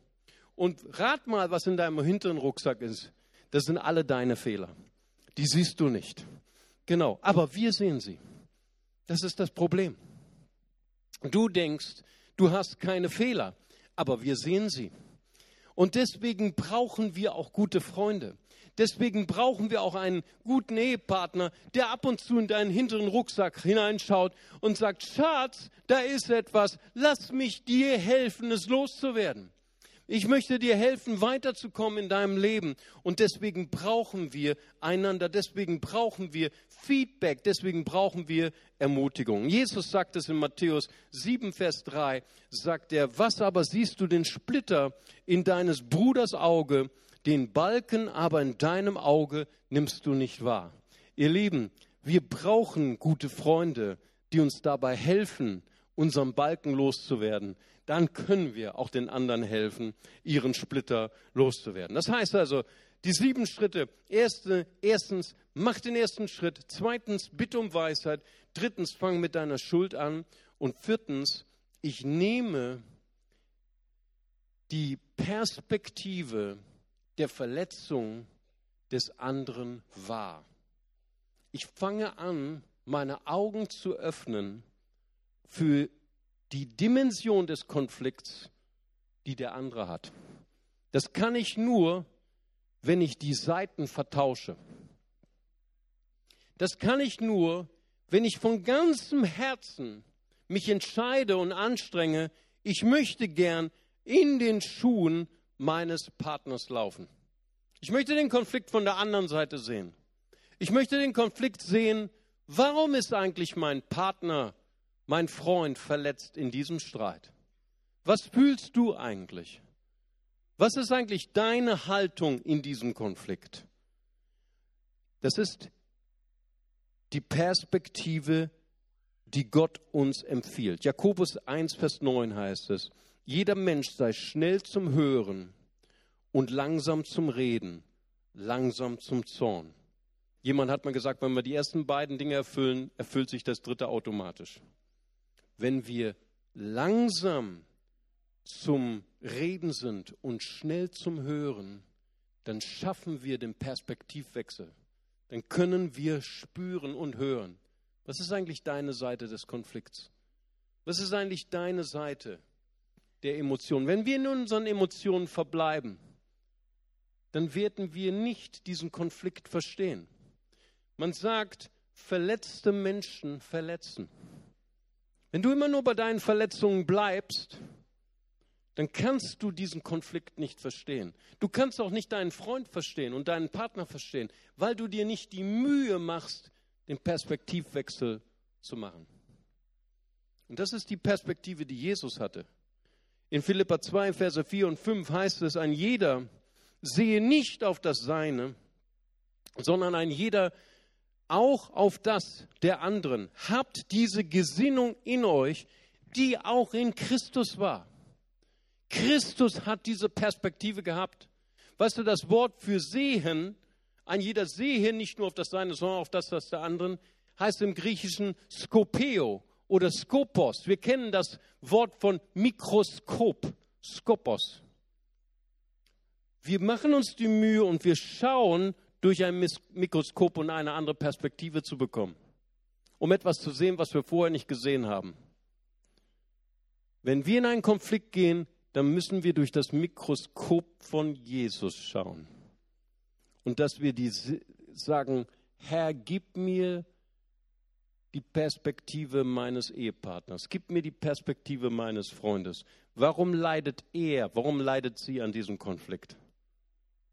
Und rat mal, was in deinem hinteren Rucksack ist. Das sind alle deine Fehler. Die siehst du nicht. Genau, aber wir sehen sie. Das ist das Problem. Du denkst, du hast keine Fehler, aber wir sehen sie. Und deswegen brauchen wir auch gute Freunde. Deswegen brauchen wir auch einen guten Ehepartner, der ab und zu in deinen hinteren Rucksack hineinschaut und sagt, Schatz, da ist etwas, lass mich dir helfen, es loszuwerden. Ich möchte dir helfen, weiterzukommen in deinem Leben. Und deswegen brauchen wir einander, deswegen brauchen wir Feedback, deswegen brauchen wir Ermutigung. Jesus sagt es in Matthäus 7, Vers 3, sagt er, was aber siehst du den Splitter in deines Bruders Auge, den Balken aber in deinem Auge nimmst du nicht wahr. Ihr Lieben, wir brauchen gute Freunde, die uns dabei helfen, unserem Balken loszuwerden. Dann können wir auch den anderen helfen, ihren Splitter loszuwerden. Das heißt also, die sieben Schritte. Erste, erstens, mach den ersten Schritt. Zweitens, bitte um Weisheit. Drittens, fang mit deiner Schuld an. Und viertens, ich nehme die Perspektive der Verletzung des anderen wahr. Ich fange an, meine Augen zu öffnen für die Dimension des Konflikts, die der andere hat. Das kann ich nur, wenn ich die Seiten vertausche. Das kann ich nur, wenn ich von ganzem Herzen mich entscheide und anstrenge, ich möchte gern in den Schuhen meines Partners laufen. Ich möchte den Konflikt von der anderen Seite sehen. Ich möchte den Konflikt sehen, warum ist eigentlich mein Partner, mein Freund verletzt in diesem Streit? Was fühlst du eigentlich? Was ist eigentlich deine Haltung in diesem Konflikt? Das ist die Perspektive, die Gott uns empfiehlt. Jakobus 1, Vers 9 heißt es, jeder Mensch sei schnell zum Hören und langsam zum Reden, langsam zum Zorn. Jemand hat mal gesagt, wenn wir die ersten beiden Dinge erfüllen, erfüllt sich das dritte automatisch. Wenn wir langsam zum Reden sind und schnell zum Hören, dann schaffen wir den Perspektivwechsel. Dann können wir spüren und hören. Was ist eigentlich deine Seite des Konflikts? Was ist eigentlich deine Seite der Emotionen? Wenn wir in unseren Emotionen verbleiben, dann werden wir nicht diesen Konflikt verstehen. Man sagt, verletzte Menschen verletzen. Wenn du immer nur bei deinen Verletzungen bleibst, dann kannst du diesen Konflikt nicht verstehen. Du kannst auch nicht deinen Freund verstehen und deinen Partner verstehen, weil du dir nicht die Mühe machst, den Perspektivwechsel zu machen. Und das ist die Perspektive, die Jesus hatte. In Philippa 2, Verse 4 und 5 heißt es, ein jeder sehe nicht auf das Seine, sondern ein jeder auch auf das der anderen. Habt diese Gesinnung in euch, die auch in Christus war. Christus hat diese Perspektive gehabt. Weißt du, das Wort für sehen, ein jeder sehe nicht nur auf das Seine, sondern auf das, das der anderen, heißt im Griechischen Skopeo oder Skopos. Wir kennen das Wort von Mikroskop, Skopos. Wir machen uns die Mühe und wir schauen durch ein Mikroskop und eine andere Perspektive zu bekommen, um etwas zu sehen, was wir vorher nicht gesehen haben. Wenn wir in einen Konflikt gehen, dann müssen wir durch das Mikroskop von Jesus schauen. Und dass wir die sagen, Herr, gib mir die Perspektive meines Ehepartners, gib mir die Perspektive meines Freundes. Warum leidet er, warum leidet sie an diesem Konflikt?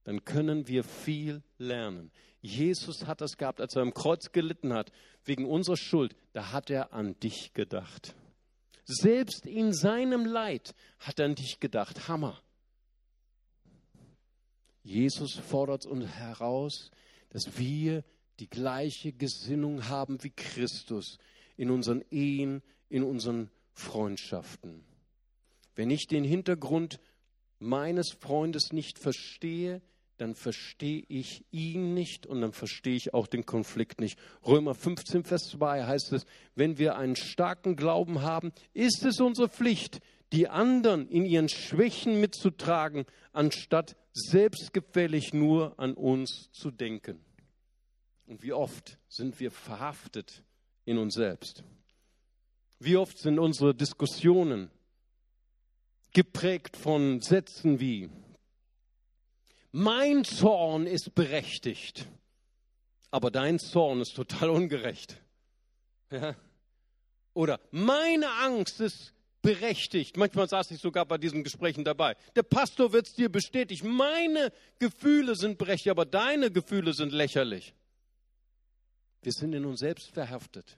Dann können wir viel lernen. Jesus hat das gehabt, als er am Kreuz gelitten hat, wegen unserer Schuld, da hat er an dich gedacht. Selbst in seinem Leid hat er an dich gedacht. Hammer. Jesus fordert uns heraus, dass wir die gleiche Gesinnung haben wie Christus in unseren Ehen, in unseren Freundschaften. Wenn ich den Hintergrund meines Freundes nicht verstehe, dann verstehe ich ihn nicht und dann verstehe ich auch den Konflikt nicht. Römer 15, Vers 2 heißt es, wenn wir einen starken Glauben haben, ist es unsere Pflicht, die anderen in ihren Schwächen mitzutragen, anstatt selbstgefällig nur an uns zu denken. Und wie oft sind wir verhaftet in uns selbst? Wie oft sind unsere Diskussionen geprägt von Sätzen wie, mein Zorn ist berechtigt, aber dein Zorn ist total ungerecht. Ja? Oder meine Angst ist berechtigt. Manchmal saß ich sogar bei diesen Gesprächen dabei. Der Pastor wird es dir bestätigen. Meine Gefühle sind berechtigt, aber deine Gefühle sind lächerlich. Wir sind in uns selbst verhaftet.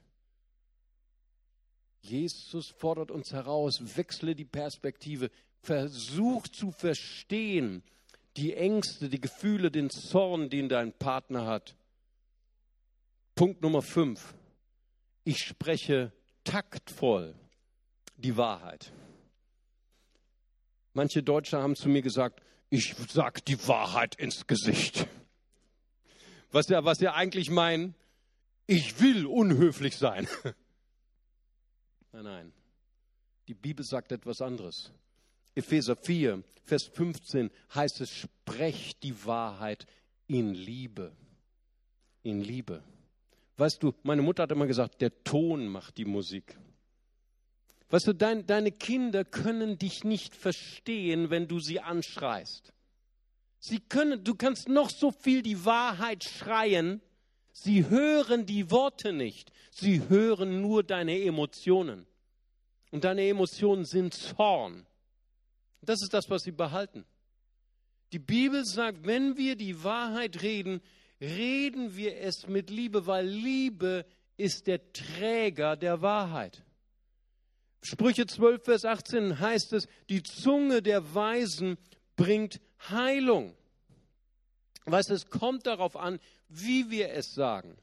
Jesus fordert uns heraus, wechsle die Perspektive, versuch zu verstehen die Ängste, die Gefühle, den Zorn, den dein Partner hat. Punkt Nummer fünf. Ich spreche taktvoll die Wahrheit. Manche Deutsche haben zu mir gesagt, ich sag die Wahrheit ins Gesicht. Was ja, was ja eigentlich meinen, ich will unhöflich sein. Nein, nein. Die Bibel sagt etwas anderes. Epheser 4, Vers 15 heißt es, sprecht die Wahrheit in Liebe. In Liebe. Weißt du, meine Mutter hat immer gesagt, der Ton macht die Musik. Weißt du, dein, deine Kinder können dich nicht verstehen, wenn du sie anschreist. Sie können, du kannst noch so viel die Wahrheit schreien, sie hören die Worte nicht. Sie hören nur deine Emotionen. Und deine Emotionen sind Zorn. Das ist das, was sie behalten. Die Bibel sagt, wenn wir die Wahrheit reden, reden wir es mit Liebe, weil Liebe ist der Träger der Wahrheit. Sprüche 12, Vers 18 heißt es, die Zunge der Weisen bringt Heilung. Weißt du, es kommt darauf an, wie wir es sagen.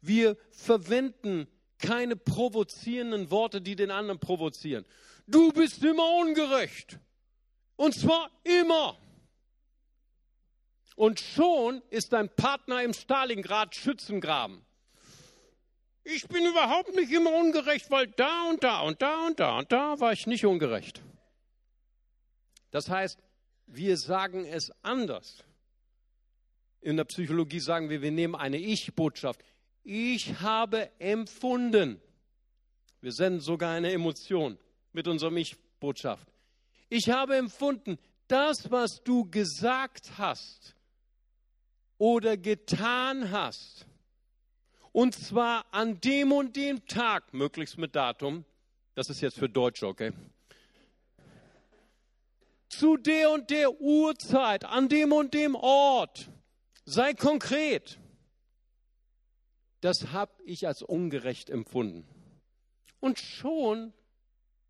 Wir verwenden keine provozierenden Worte, die den anderen provozieren. Du bist immer ungerecht. Und zwar immer. Und schon ist dein Partner im Stalingrad Schützengraben ich bin überhaupt nicht immer ungerecht, weil da und da und da und da und da war ich nicht ungerecht. Das heißt, wir sagen es anders. In der Psychologie sagen wir, wir nehmen eine Ich-Botschaft. Ich habe empfunden. Wir senden sogar eine Emotion mit unserer Ich-Botschaft. Ich habe empfunden, das, was du gesagt hast oder getan hast, und zwar an dem und dem Tag, möglichst mit Datum. Das ist jetzt für Deutsche, okay? Zu der und der Uhrzeit, an dem und dem Ort. Sei konkret. Das habe ich als ungerecht empfunden. Und schon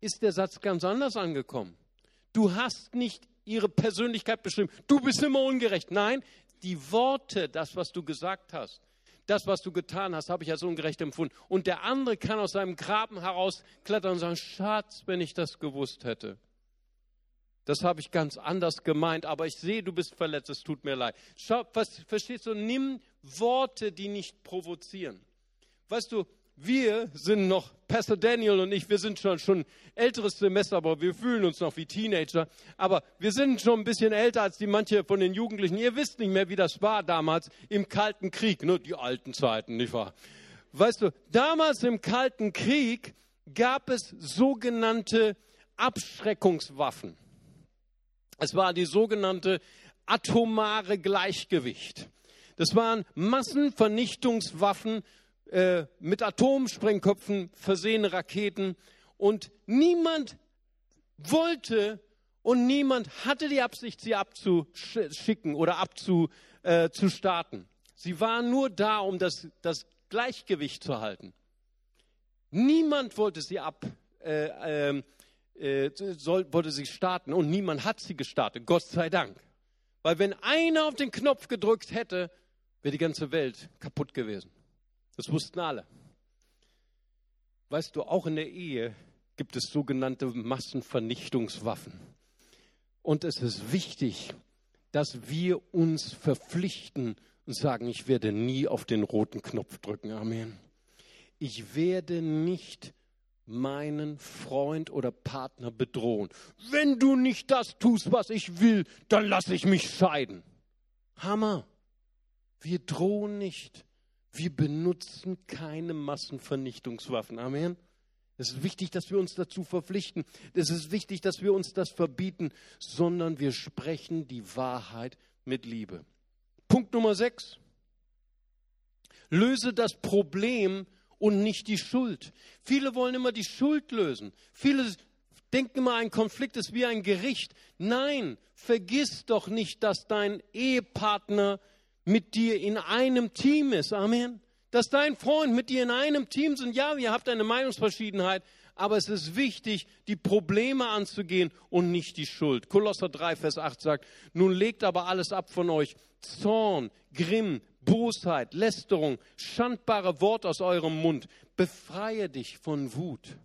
ist der Satz ganz anders angekommen. Du hast nicht ihre Persönlichkeit bestimmt. Du bist immer ungerecht. Nein, die Worte, das, was du gesagt hast, das, was du getan hast, habe ich als ungerecht empfunden. Und der andere kann aus seinem Graben herausklettern und sagen, Schatz, wenn ich das gewusst hätte. Das habe ich ganz anders gemeint, aber ich sehe, du bist verletzt, es tut mir leid. Schau, was, verstehst du, nimm Worte, die nicht provozieren. Weißt du, wir sind noch, Pastor Daniel und ich, wir sind schon, schon älteres Semester, aber wir fühlen uns noch wie Teenager. Aber wir sind schon ein bisschen älter als die manche von den Jugendlichen. Ihr wisst nicht mehr, wie das war damals im Kalten Krieg, ne? die alten Zeiten, nicht wahr? Weißt du, damals im Kalten Krieg gab es sogenannte Abschreckungswaffen. Es war die sogenannte atomare Gleichgewicht. Das waren Massenvernichtungswaffen äh, mit Atomsprengköpfen versehene Raketen und niemand wollte und niemand hatte die Absicht, sie abzuschicken oder abzustarten. Äh, sie waren nur da, um das, das Gleichgewicht zu halten. Niemand wollte sie ab, äh, ähm, äh, soll, wollte sie starten und niemand hat sie gestartet, Gott sei Dank. Weil wenn einer auf den Knopf gedrückt hätte, wäre die ganze Welt kaputt gewesen. Das wussten alle. Weißt du, auch in der Ehe gibt es sogenannte Massenvernichtungswaffen. Und es ist wichtig, dass wir uns verpflichten und sagen, ich werde nie auf den roten Knopf drücken. Amen. Ich werde nicht meinen Freund oder Partner bedrohen. Wenn du nicht das tust, was ich will, dann lasse ich mich scheiden. Hammer. Wir drohen nicht. Wir benutzen keine Massenvernichtungswaffen. Amen. Es ist wichtig, dass wir uns dazu verpflichten. Es ist wichtig, dass wir uns das verbieten, sondern wir sprechen die Wahrheit mit Liebe. Punkt Nummer sechs. Löse das Problem und nicht die Schuld. Viele wollen immer die Schuld lösen. Viele Denk immer, ein Konflikt ist wie ein Gericht. Nein, vergiss doch nicht, dass dein Ehepartner mit dir in einem Team ist. Amen. Dass dein Freund mit dir in einem Team sind. Ja, ihr habt eine Meinungsverschiedenheit, aber es ist wichtig, die Probleme anzugehen und nicht die Schuld. Kolosser 3, Vers 8 sagt, nun legt aber alles ab von euch. Zorn, Grimm, Bosheit, Lästerung, schandbare Wort aus eurem Mund. Befreie dich von Wut.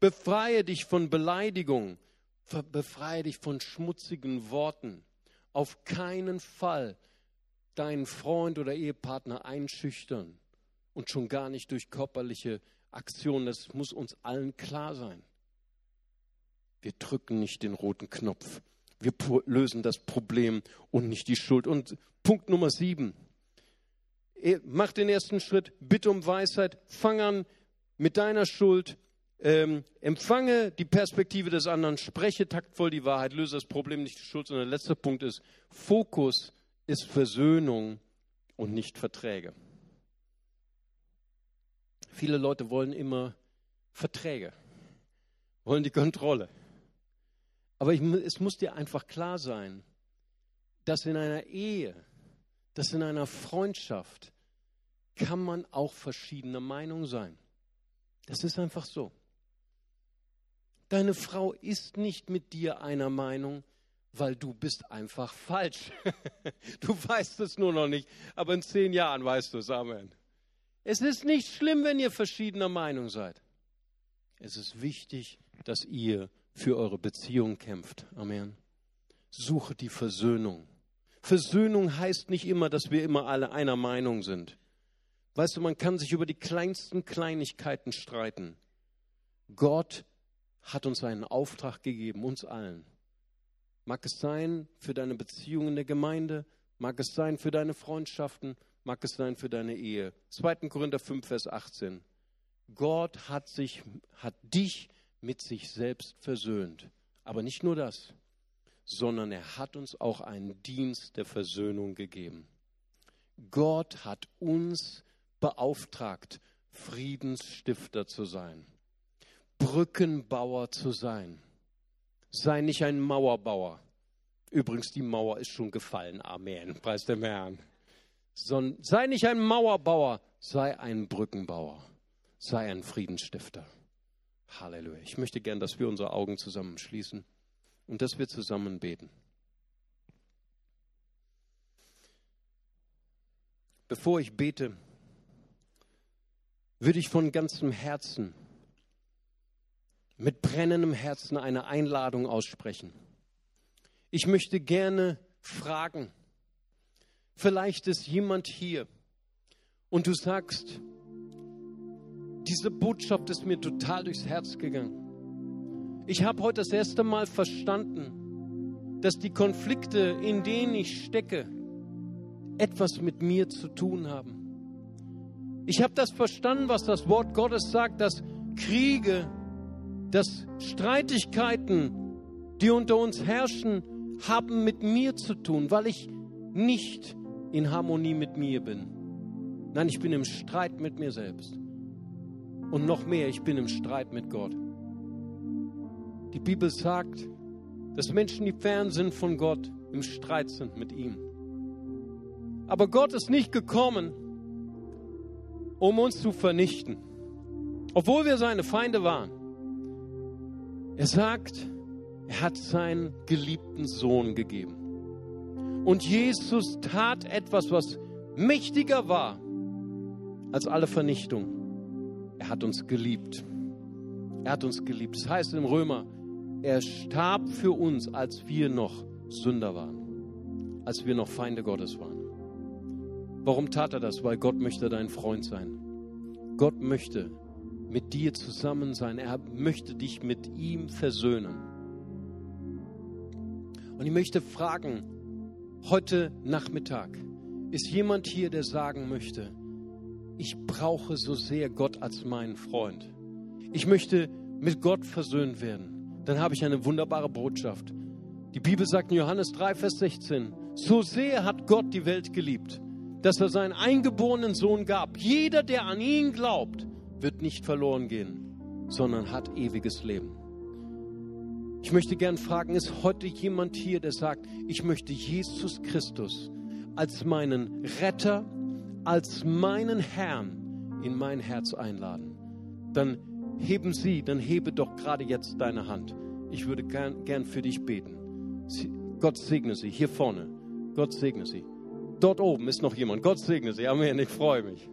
Befreie dich von Beleidigung. Befreie dich von schmutzigen Worten. Auf keinen Fall deinen Freund oder Ehepartner einschüchtern und schon gar nicht durch körperliche Aktionen. Das muss uns allen klar sein. Wir drücken nicht den roten Knopf. Wir lösen das Problem und nicht die Schuld. Und Punkt Nummer sieben. Mach den ersten Schritt, bitte um Weisheit, fang an mit deiner Schuld, ähm, empfange die Perspektive des anderen, spreche taktvoll die Wahrheit, löse das Problem nicht die Schuld, sondern der letzte Punkt ist, Fokus ist Versöhnung und nicht Verträge. Viele Leute wollen immer Verträge, wollen die Kontrolle. Aber ich, es muss dir einfach klar sein, dass in einer Ehe, dass in einer Freundschaft kann man auch verschiedener Meinung sein. Das ist einfach so. Deine Frau ist nicht mit dir einer Meinung, weil du bist einfach falsch. du weißt es nur noch nicht, aber in zehn Jahren weißt du es. Amen. Es ist nicht schlimm, wenn ihr verschiedener Meinung seid. Es ist wichtig, dass ihr für eure Beziehung kämpft. Amen. Suche die Versöhnung. Versöhnung heißt nicht immer, dass wir immer alle einer Meinung sind. Weißt du, man kann sich über die kleinsten Kleinigkeiten streiten. Gott hat uns einen Auftrag gegeben, uns allen. Mag es sein für deine Beziehungen in der Gemeinde, mag es sein für deine Freundschaften, mag es sein für deine Ehe. 2. Korinther 5, Vers 18. Gott hat, sich, hat dich mit sich selbst versöhnt. Aber nicht nur das, sondern er hat uns auch einen Dienst der Versöhnung gegeben. Gott hat uns beauftragt, Friedensstifter zu sein. Brückenbauer zu sein. Sei nicht ein Mauerbauer. Übrigens, die Mauer ist schon gefallen. Amen. Preis dem Herrn. Sondern sei nicht ein Mauerbauer, sei ein Brückenbauer. Sei ein Friedensstifter. Halleluja. Ich möchte gern, dass wir unsere Augen zusammenschließen und dass wir zusammen beten. Bevor ich bete, würde ich von ganzem Herzen mit brennendem Herzen eine Einladung aussprechen. Ich möchte gerne fragen, vielleicht ist jemand hier und du sagst, diese Botschaft ist mir total durchs Herz gegangen. Ich habe heute das erste Mal verstanden, dass die Konflikte, in denen ich stecke, etwas mit mir zu tun haben. Ich habe das verstanden, was das Wort Gottes sagt, dass Kriege dass Streitigkeiten, die unter uns herrschen, haben mit mir zu tun, weil ich nicht in Harmonie mit mir bin. Nein, ich bin im Streit mit mir selbst. Und noch mehr, ich bin im Streit mit Gott. Die Bibel sagt, dass Menschen, die fern sind von Gott, im Streit sind mit ihm. Aber Gott ist nicht gekommen, um uns zu vernichten, obwohl wir seine Feinde waren. Er sagt, er hat seinen geliebten Sohn gegeben. Und Jesus tat etwas, was mächtiger war als alle Vernichtung. Er hat uns geliebt. Er hat uns geliebt. Das heißt im Römer, er starb für uns, als wir noch Sünder waren, als wir noch Feinde Gottes waren. Warum tat er das? Weil Gott möchte dein Freund sein. Gott möchte mit dir zusammen sein. Er möchte dich mit ihm versöhnen. Und ich möchte fragen, heute Nachmittag, ist jemand hier, der sagen möchte, ich brauche so sehr Gott als meinen Freund. Ich möchte mit Gott versöhnt werden. Dann habe ich eine wunderbare Botschaft. Die Bibel sagt in Johannes 3, Vers 16, so sehr hat Gott die Welt geliebt, dass er seinen eingeborenen Sohn gab. Jeder, der an ihn glaubt, wird nicht verloren gehen, sondern hat ewiges Leben. Ich möchte gern fragen, ist heute jemand hier, der sagt, ich möchte Jesus Christus als meinen Retter, als meinen Herrn in mein Herz einladen? Dann heben Sie, dann hebe doch gerade jetzt deine Hand. Ich würde gern, gern für dich beten. Gott segne Sie, hier vorne. Gott segne Sie. Dort oben ist noch jemand. Gott segne Sie. Amen. Ich freue mich.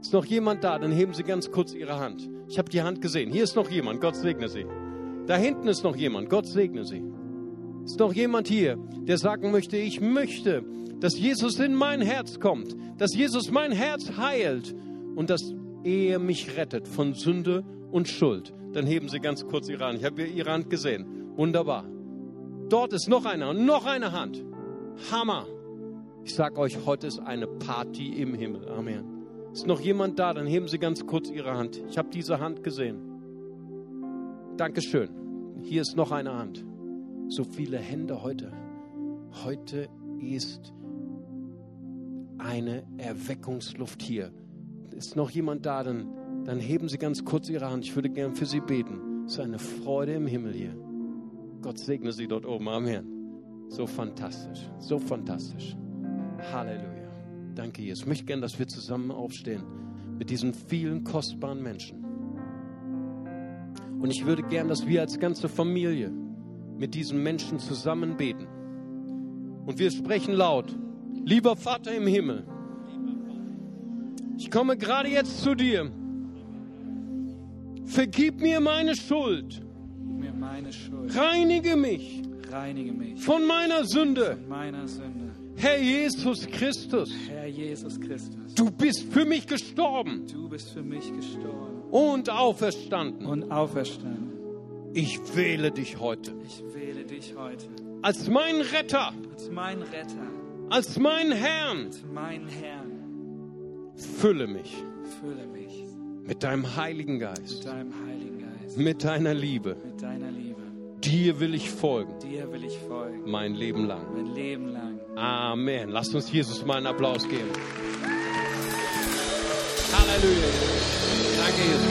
Ist noch jemand da? Dann heben Sie ganz kurz Ihre Hand. Ich habe die Hand gesehen. Hier ist noch jemand. Gott segne Sie. Da hinten ist noch jemand. Gott segne Sie. Ist noch jemand hier, der sagen möchte, ich möchte, dass Jesus in mein Herz kommt, dass Jesus mein Herz heilt und dass er mich rettet von Sünde und Schuld. Dann heben Sie ganz kurz Ihre Hand. Ich habe Ihre Hand gesehen. Wunderbar. Dort ist noch einer und noch eine Hand. Hammer. Ich sage euch, heute ist eine Party im Himmel. Amen. Ist noch jemand da? Dann heben Sie ganz kurz Ihre Hand. Ich habe diese Hand gesehen. Dankeschön. Hier ist noch eine Hand. So viele Hände heute. Heute ist eine Erweckungsluft hier. Ist noch jemand da? Dann, dann heben Sie ganz kurz Ihre Hand. Ich würde gern für Sie beten. Es ist eine Freude im Himmel hier. Gott segne Sie dort oben. Amen. So fantastisch. So fantastisch. Halleluja. Danke, Jesus. Ich möchte gern, dass wir zusammen aufstehen mit diesen vielen kostbaren Menschen. Und ich würde gern, dass wir als ganze Familie mit diesen Menschen zusammen beten. Und wir sprechen laut, lieber Vater im Himmel, ich komme gerade jetzt zu dir. Vergib mir meine Schuld. Mir meine Schuld. Reinige mich Reinige mich von meiner Sünde. von meiner Sünde. Herr Jesus Christus, Herr Jesus Christus, du bist für mich gestorben du bist für mich gestorben und auferstanden. und auferstanden. Ich wähle dich heute Ich wähle dich heute als mein Retter, als mein Retter, als mein Herrn. als mein Herrn. Fülle mich Fülle mich mit deinem Heiligen mit Geist, deinem Heiligen Geist, mit deiner Liebe. mit deiner Liebe. Dir will ich folgen, Dir will ich folgen, mein Leben lang. mein Leben lang. Amen. Lasst uns Jesus mal einen Applaus geben. Halleluja. Danke, Jesus.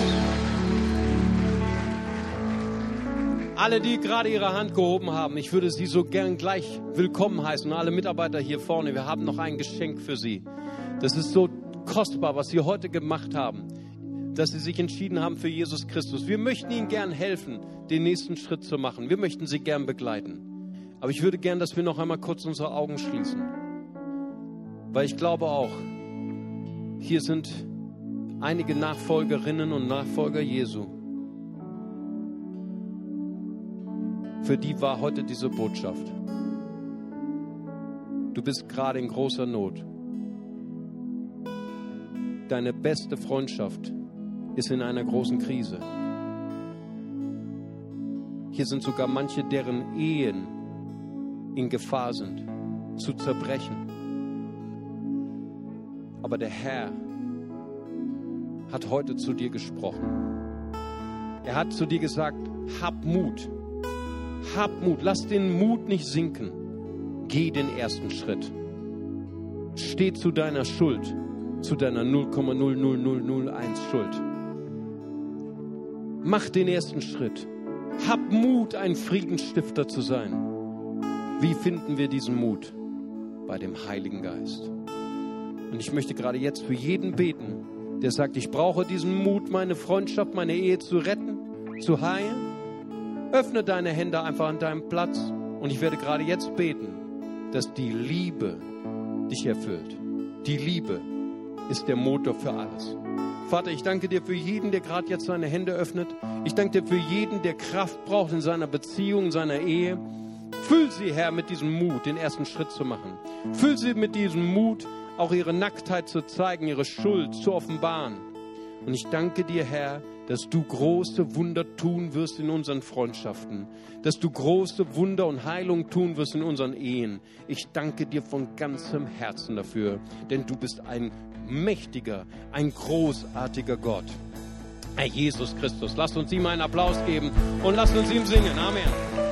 Alle, die gerade ihre Hand gehoben haben, ich würde sie so gern gleich willkommen heißen. Und alle Mitarbeiter hier vorne, wir haben noch ein Geschenk für sie. Das ist so kostbar, was sie heute gemacht haben, dass sie sich entschieden haben für Jesus Christus. Wir möchten ihnen gern helfen, den nächsten Schritt zu machen. Wir möchten sie gern begleiten. Aber ich würde gern, dass wir noch einmal kurz unsere Augen schließen. Weil ich glaube auch, hier sind einige Nachfolgerinnen und Nachfolger Jesu. Für die war heute diese Botschaft. Du bist gerade in großer Not. Deine beste Freundschaft ist in einer großen Krise. Hier sind sogar manche, deren Ehen in Gefahr sind, zu zerbrechen. Aber der Herr hat heute zu dir gesprochen. Er hat zu dir gesagt, hab Mut. Hab Mut. Lass den Mut nicht sinken. Geh den ersten Schritt. Steh zu deiner Schuld, zu deiner 0,00001 Schuld. Mach den ersten Schritt. Hab Mut, ein Friedensstifter zu sein. Wie finden wir diesen Mut? Bei dem Heiligen Geist. Und ich möchte gerade jetzt für jeden beten, der sagt, ich brauche diesen Mut, meine Freundschaft, meine Ehe zu retten, zu heilen. Öffne deine Hände einfach an deinem Platz und ich werde gerade jetzt beten, dass die Liebe dich erfüllt. Die Liebe ist der Motor für alles. Vater, ich danke dir für jeden, der gerade jetzt seine Hände öffnet. Ich danke dir für jeden, der Kraft braucht in seiner Beziehung, in seiner Ehe. Füll sie, Herr, mit diesem Mut, den ersten Schritt zu machen. Füll sie mit diesem Mut, auch ihre Nacktheit zu zeigen, ihre Schuld zu offenbaren. Und ich danke dir, Herr, dass du große Wunder tun wirst in unseren Freundschaften, dass du große Wunder und Heilung tun wirst in unseren Ehen. Ich danke dir von ganzem Herzen dafür, denn du bist ein mächtiger, ein großartiger Gott. Herr Jesus Christus, lasst uns ihm einen Applaus geben und lasst uns ihm singen. Amen.